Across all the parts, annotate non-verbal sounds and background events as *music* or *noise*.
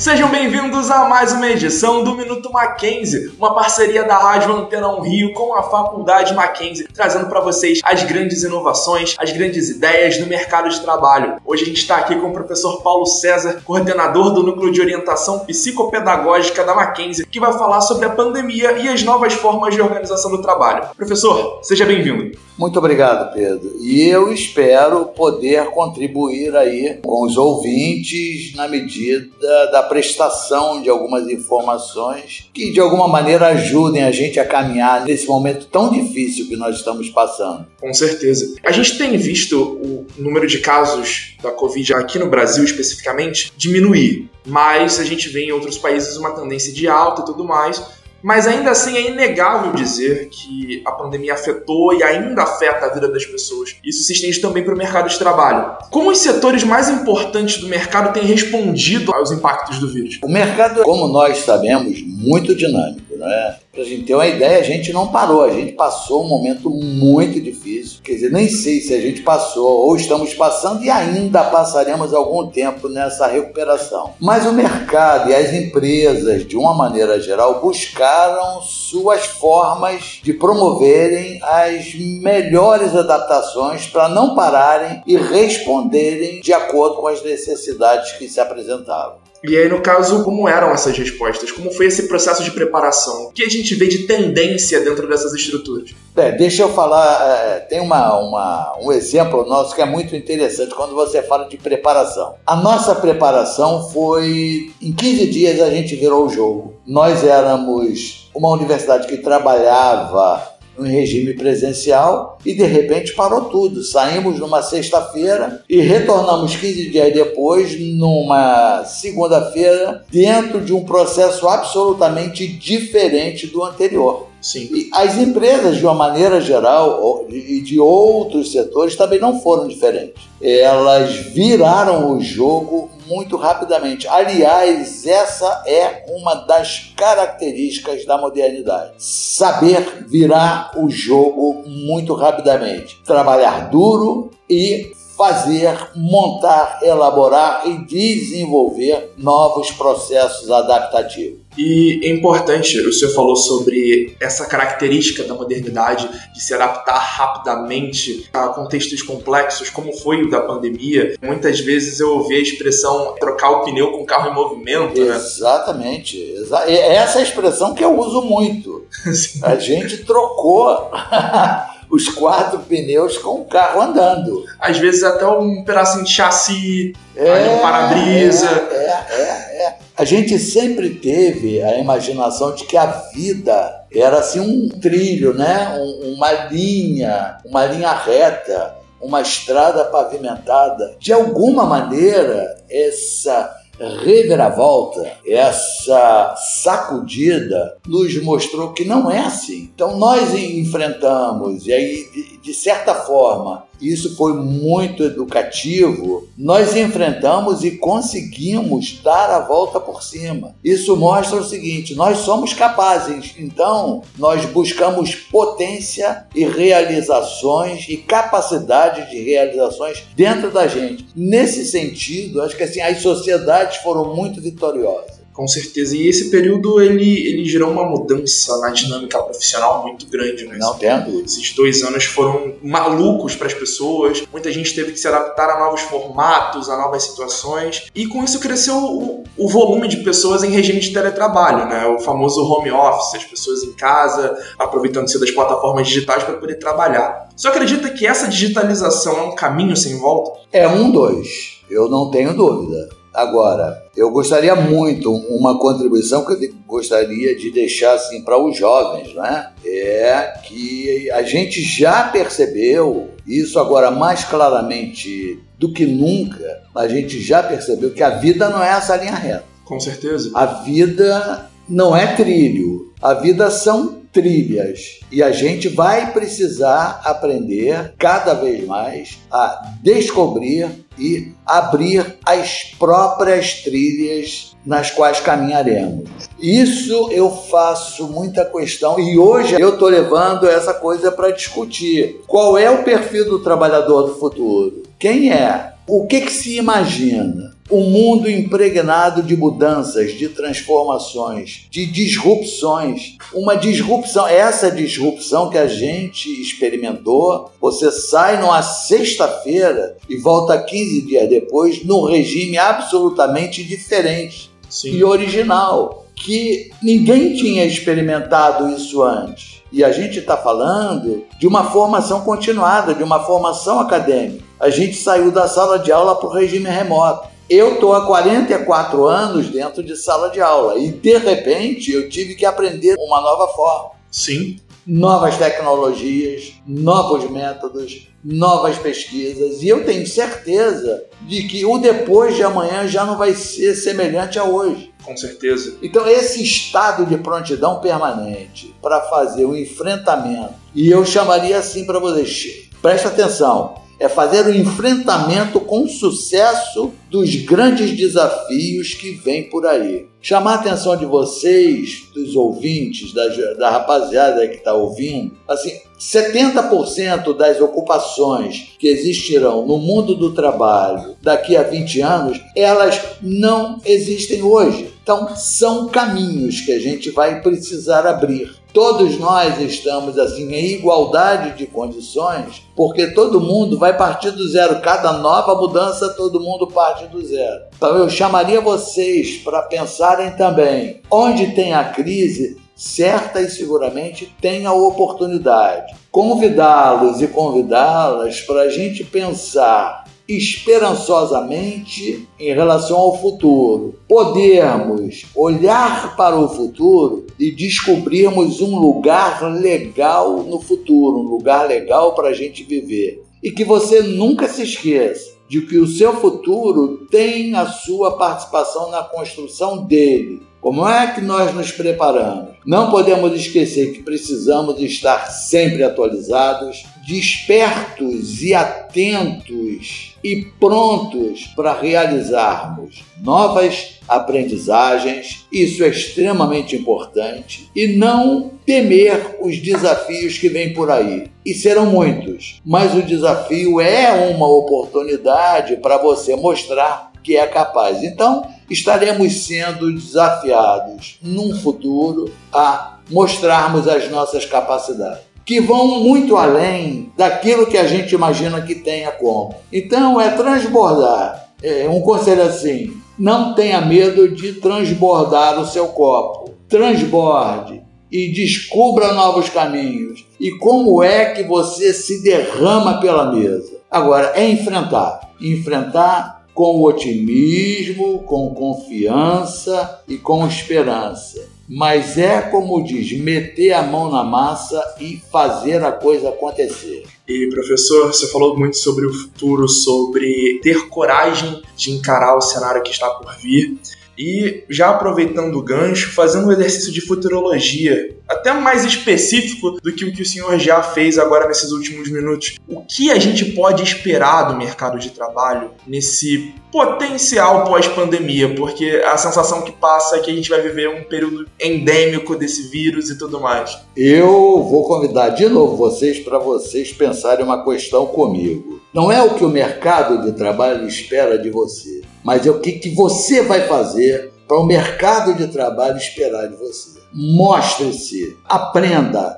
Sejam bem-vindos a mais uma edição do Minuto Mackenzie, uma parceria da Rádio Antena 1 Rio com a Faculdade Mackenzie, trazendo para vocês as grandes inovações, as grandes ideias do mercado de trabalho. Hoje a gente está aqui com o professor Paulo César, coordenador do Núcleo de Orientação Psicopedagógica da Mackenzie, que vai falar sobre a pandemia e as novas formas de organização do trabalho. Professor, seja bem-vindo. Muito obrigado, Pedro. E eu espero poder contribuir aí com os ouvintes na medida da prestação de algumas informações que de alguma maneira ajudem a gente a caminhar nesse momento tão difícil que nós estamos passando. Com certeza. A gente tem visto o número de casos da Covid aqui no Brasil especificamente diminuir, mas a gente vê em outros países uma tendência de alta e tudo mais. Mas ainda assim é inegável dizer que a pandemia afetou e ainda afeta a vida das pessoas. Isso se estende também para o mercado de trabalho. Como os setores mais importantes do mercado têm respondido aos impactos do vírus? O mercado, como nós sabemos, muito dinâmico, né? Pra gente ter uma ideia, a gente não parou, a gente passou um momento muito difícil. Quer dizer, nem sei se a gente passou ou estamos passando e ainda passaremos algum tempo nessa recuperação. Mas o mercado e as empresas, de uma maneira geral, buscaram suas formas de promoverem as melhores adaptações para não pararem e responderem de acordo com as necessidades que se apresentavam. E aí, no caso, como eram essas respostas? Como foi esse processo de preparação? O que a gente vê de tendência dentro dessas estruturas? É, deixa eu falar, é, tem uma, uma, um exemplo nosso que é muito interessante quando você fala de preparação. A nossa preparação foi, em 15 dias a gente virou o jogo. Nós éramos uma universidade que trabalhava em regime presencial e de repente parou tudo. Saímos numa sexta-feira e retornamos 15 dias depois, numa segunda-feira, dentro de um processo absolutamente diferente do anterior. Sim. E as empresas, de uma maneira geral, e de outros setores, também não foram diferentes. Elas viraram o jogo muito rapidamente. Aliás, essa é uma das características da modernidade. Saber virar o jogo muito rapidamente. Trabalhar duro e fazer, montar, elaborar e desenvolver novos processos adaptativos. E é importante, o senhor falou sobre essa característica da modernidade de se adaptar rapidamente a contextos complexos, como foi o da pandemia. Muitas vezes eu ouvi a expressão trocar o pneu com o carro em movimento. Né? Exatamente. Essa é a expressão que eu uso muito. *laughs* a gente trocou. *laughs* os quatro pneus com o carro andando. Às vezes até um pedacinho de chassi, é, um para-brisa. É, é, é, A gente sempre teve a imaginação de que a vida era assim um trilho, né? Um, uma linha, uma linha reta, uma estrada pavimentada. De alguma maneira, essa reviravolta, essa sacudida, nos mostrou que não é assim. Então nós enfrentamos, e aí, de, certa forma, isso foi muito educativo, nós enfrentamos e conseguimos dar a volta por cima. Isso mostra o seguinte: nós somos capazes, então nós buscamos potência e realizações e capacidade de realizações dentro da gente. Nesse sentido, acho que assim, as sociedades foram muito vitoriosas. Com certeza. E esse período ele, ele gerou uma mudança na dinâmica profissional muito grande, né? Não tendo. Esses dois anos foram malucos para as pessoas. Muita gente teve que se adaptar a novos formatos, a novas situações. E com isso cresceu o, o volume de pessoas em regime de teletrabalho, né? O famoso home office, as pessoas em casa, aproveitando-se das plataformas digitais para poder trabalhar. Você acredita que essa digitalização é um caminho sem volta? É um dois. Eu não tenho dúvida. Agora, eu gostaria muito, uma contribuição que eu gostaria de deixar assim, para os jovens, né? é que a gente já percebeu isso agora mais claramente do que nunca, a gente já percebeu que a vida não é essa linha reta. Com certeza. A vida não é trilho, a vida são trilhas e a gente vai precisar aprender cada vez mais a descobrir e abrir as próprias trilhas nas quais caminharemos. Isso eu faço muita questão e hoje eu estou levando essa coisa para discutir. Qual é o perfil do trabalhador do futuro? Quem é? O que, que se imagina? um mundo impregnado de mudanças, de transformações, de disrupções. Uma disrupção, essa disrupção que a gente experimentou, você sai numa sexta-feira e volta 15 dias depois num regime absolutamente diferente Sim. e original, que ninguém tinha experimentado isso antes. E a gente está falando de uma formação continuada, de uma formação acadêmica. A gente saiu da sala de aula para o regime remoto. Eu estou há 44 anos dentro de sala de aula e de repente eu tive que aprender uma nova forma. Sim. Novas tecnologias, novos métodos, novas pesquisas e eu tenho certeza de que o depois de amanhã já não vai ser semelhante a hoje. Com certeza. Então, esse estado de prontidão permanente para fazer o enfrentamento, e eu chamaria assim para vocês: presta atenção, é fazer o enfrentamento com sucesso dos grandes desafios que vêm por aí. Chamar a atenção de vocês, dos ouvintes, da, da rapaziada que está ouvindo, assim, 70% das ocupações que existirão no mundo do trabalho daqui a 20 anos, elas não existem hoje. Então, são caminhos que a gente vai precisar abrir. Todos nós estamos assim em igualdade de condições, porque todo mundo vai partir do zero. Cada nova mudança, todo mundo parte do zero. Então eu chamaria vocês para pensarem também onde tem a crise, certa e seguramente tem a oportunidade. Convidá-los e convidá-las para a gente pensar esperançosamente em relação ao futuro. Podermos olhar para o futuro e descobrirmos um lugar legal no futuro, um lugar legal para a gente viver. E que você nunca se esqueça de que o seu futuro tem a sua participação na construção dele. Como é que nós nos preparamos? Não podemos esquecer que precisamos estar sempre atualizados, despertos e atentos e prontos para realizarmos novas aprendizagens, isso é extremamente importante, e não temer os desafios que vêm por aí. E serão muitos, mas o desafio é uma oportunidade para você mostrar que é capaz. Então, estaremos sendo desafiados num futuro a mostrarmos as nossas capacidades que vão muito além daquilo que a gente imagina que tenha como. Então é transbordar. É um conselho assim: não tenha medo de transbordar o seu copo. Transborde e descubra novos caminhos. E como é que você se derrama pela mesa? Agora é enfrentar. Enfrentar com otimismo, com confiança e com esperança mas é como diz, meter a mão na massa e fazer a coisa acontecer. E professor, você falou muito sobre o futuro, sobre ter coragem de encarar o cenário que está por vir. E já aproveitando o gancho, fazendo um exercício de futurologia, até mais específico do que o que o senhor já fez agora nesses últimos minutos. O que a gente pode esperar do mercado de trabalho nesse potencial pós-pandemia? Porque a sensação que passa é que a gente vai viver um período endêmico desse vírus e tudo mais. Eu vou convidar de novo vocês para vocês pensarem uma questão comigo. Não é o que o mercado de trabalho espera de você mas é o que, que você vai fazer para o mercado de trabalho esperar de você. Mostre-se, aprenda,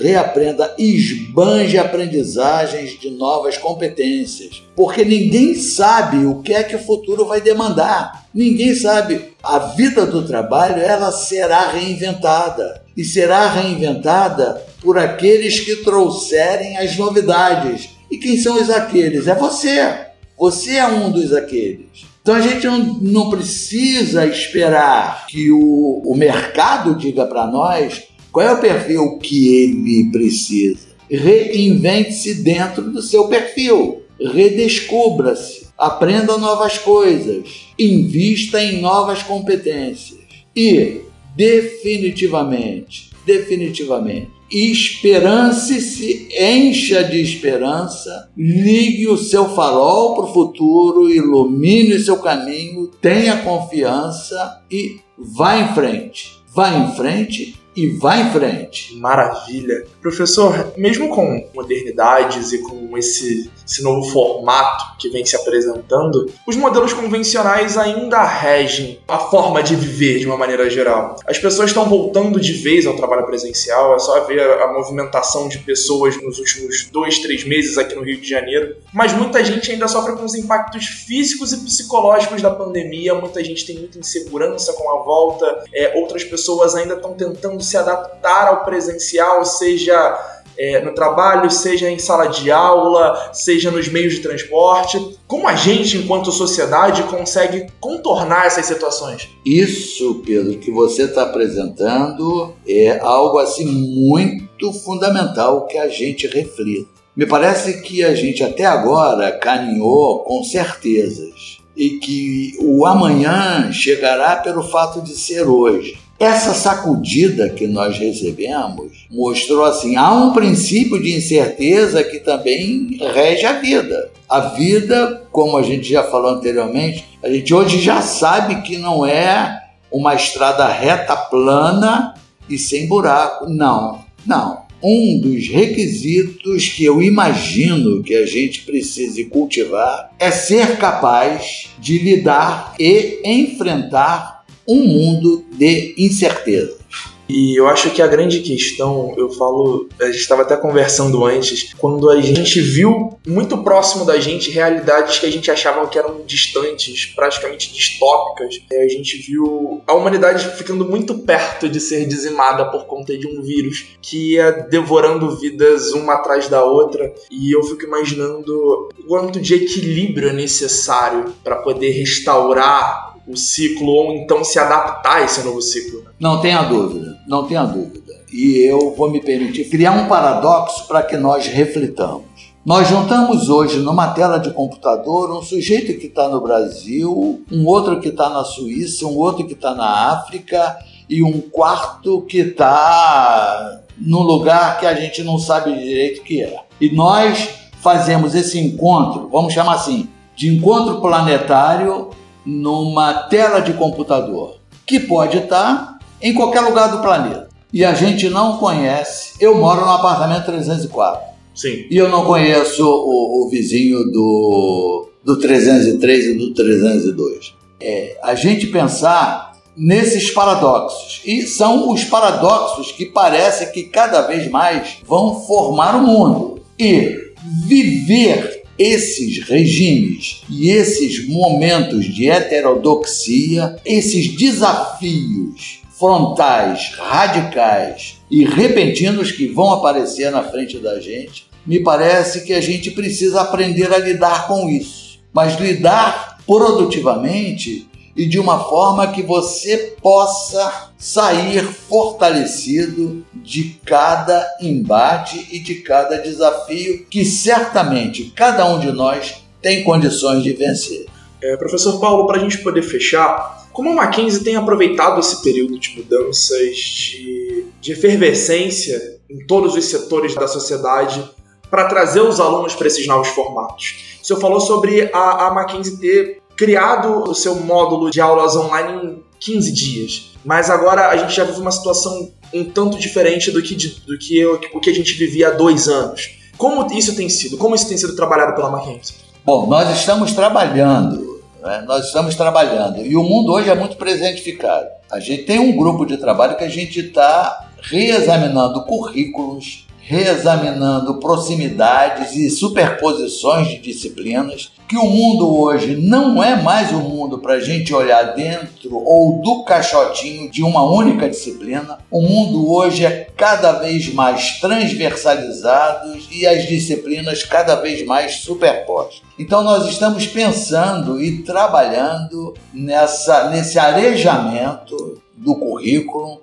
reaprenda, esbanje aprendizagens de novas competências, porque ninguém sabe o que é que o futuro vai demandar. Ninguém sabe. A vida do trabalho ela será reinventada e será reinventada por aqueles que trouxerem as novidades. E quem são os aqueles? É você. Você é um dos aqueles. Então a gente não, precisa esperar que o, o mercado diga para nós qual é o perfil que ele precisa. Reinvente-se dentro do seu perfil. Redescubra-se. Aprenda novas coisas. Invista em novas competências. E, definitivamente, definitivamente, esperance-se, encha de esperança, ligue o seu farol para o futuro, ilumine o seu caminho, tenha confiança e vá em frente. Vá em frente e vá em frente. Maravilha. Professor, mesmo com modernidades e com esse, esse novo formato que vem se apresentando, os modelos convencionais ainda regem a forma de viver de uma maneira geral. As pessoas estão voltando de vez ao trabalho presencial, é só ver a movimentação de pessoas nos últimos dois, três meses aqui no Rio de Janeiro, mas muita gente ainda sofre com os impactos físicos e psicológicos da pandemia, muita gente tem muita insegurança com a volta, é, outras pessoas ainda estão tentando se adaptar ao presencial, seja é, no trabalho, seja em sala de aula, seja nos meios de transporte. Como a gente, enquanto sociedade, consegue contornar essas situações? Isso, Pedro, que você está apresentando é algo assim muito fundamental que a gente reflita. Me parece que a gente até agora caminhou com certezas e que o amanhã chegará pelo fato de ser hoje. Essa sacudida que nós recebemos mostrou assim: há um princípio de incerteza que também rege a vida. A vida, como a gente já falou anteriormente, a gente hoje já sabe que não é uma estrada reta plana e sem buraco. Não, não. Um dos requisitos que eu imagino que a gente precise cultivar é ser capaz de lidar e enfrentar um mundo de incerteza. E eu acho que a grande questão, eu falo, a gente estava até conversando antes, quando a gente viu muito próximo da gente realidades que a gente achava que eram distantes, praticamente distópicas, a gente viu a humanidade ficando muito perto de ser dizimada por conta de um vírus que ia devorando vidas uma atrás da outra. E eu fico imaginando o quanto de equilíbrio é necessário para poder restaurar o ciclo ou então se adaptar a esse novo ciclo. Não tenha dúvida, não tenha dúvida. E eu vou me permitir criar um paradoxo para que nós reflitamos. Nós juntamos hoje numa tela de computador um sujeito que está no Brasil, um outro que está na Suíça, um outro que está na África e um quarto que está num lugar que a gente não sabe direito que é. E nós fazemos esse encontro, vamos chamar assim, de encontro planetário numa tela de computador, que pode estar em qualquer lugar do planeta. E a gente não conhece. Eu moro no apartamento 304. Sim. E eu não conheço o, o vizinho do, do 303 e do 302. É, a gente pensar nesses paradoxos. E são os paradoxos que parece que cada vez mais vão formar o mundo. E viver esses regimes e esses momentos de heterodoxia, esses desafios frontais, radicais e repentinos que vão aparecer na frente da gente, me parece que a gente precisa aprender a lidar com isso. Mas lidar produtivamente e de uma forma que você possa sair fortalecido de cada embate e de cada desafio que certamente cada um de nós tem condições de vencer. É, professor Paulo, para a gente poder fechar, como a Mackenzie tem aproveitado esse período de mudanças, de, de efervescência em todos os setores da sociedade para trazer os alunos para esses novos formatos? O senhor falou sobre a, a Mackenzie ter criado o seu módulo de aulas online em 15 dias. Mas agora a gente já vive uma situação um tanto diferente do que, do que o que a gente vivia há dois anos. Como isso tem sido? Como isso tem sido trabalhado pela Mackenzie? Bom, nós estamos trabalhando, né? nós estamos trabalhando e o mundo hoje é muito presentificado. A gente tem um grupo de trabalho que a gente está reexaminando currículos, reexaminando proximidades e superposições de disciplinas, que o mundo hoje não é mais um mundo para a gente olhar dentro ou do caixotinho de uma única disciplina. O mundo hoje é cada vez mais transversalizado e as disciplinas cada vez mais superpostas. Então nós estamos pensando e trabalhando nessa, nesse arejamento do currículo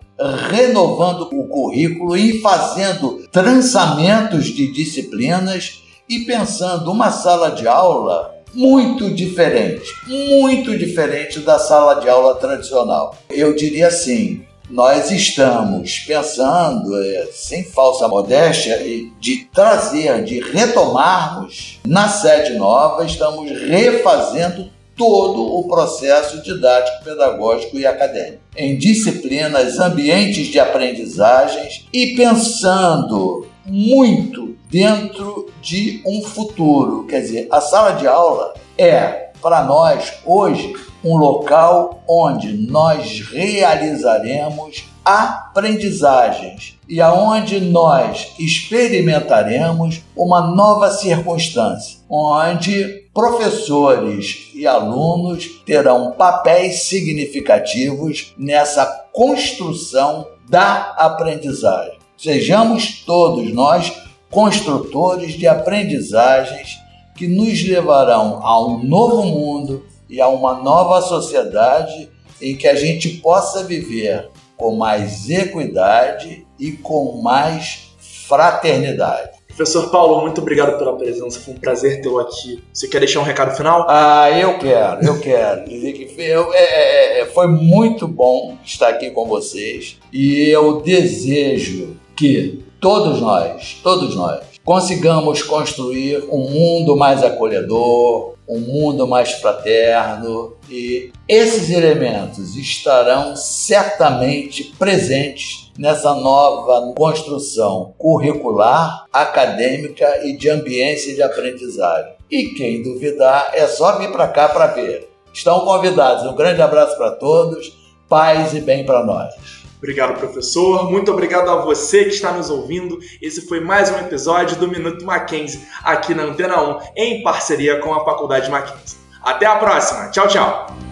renovando o currículo e fazendo trançamentos de disciplinas e pensando uma sala de aula muito diferente, muito diferente da sala de aula tradicional. Eu diria assim, nós estamos pensando, é, sem falsa modéstia, de trazer, de retomarmos na sede nova, estamos refazendo todo o processo didático, pedagógico e acadêmico, em disciplinas, ambientes de aprendizagens e pensando muito dentro de um futuro. Quer dizer, a sala de aula é, para nós, hoje, um local onde nós realizaremos aprendizagens e aonde nós experimentaremos uma nova circunstância, onde professores e alunos terão papéis significativos nessa construção da aprendizagem. Sejamos todos nós construtores de aprendizagens que nos levarão a um novo mundo e a uma nova sociedade em que a gente possa viver com mais equidade e com mais fraternidade. Professor Paulo, muito obrigado pela presença, foi um prazer tê-lo aqui. Você quer deixar um recado final? Ah, eu quero, eu quero. Dizer que foi, é, é, é, foi muito bom estar aqui com vocês e eu desejo que todos nós, todos nós, consigamos construir um mundo mais acolhedor, um mundo mais fraterno e esses elementos estarão certamente presentes nessa nova construção curricular, acadêmica e de ambiência de aprendizagem. E quem duvidar é só vir para cá para ver. Estão convidados. Um grande abraço para todos, paz e bem para nós. Obrigado, professor. Muito obrigado a você que está nos ouvindo. Esse foi mais um episódio do Minuto Mackenzie, aqui na Antena 1, em parceria com a Faculdade Mackenzie. Até a próxima. Tchau, tchau.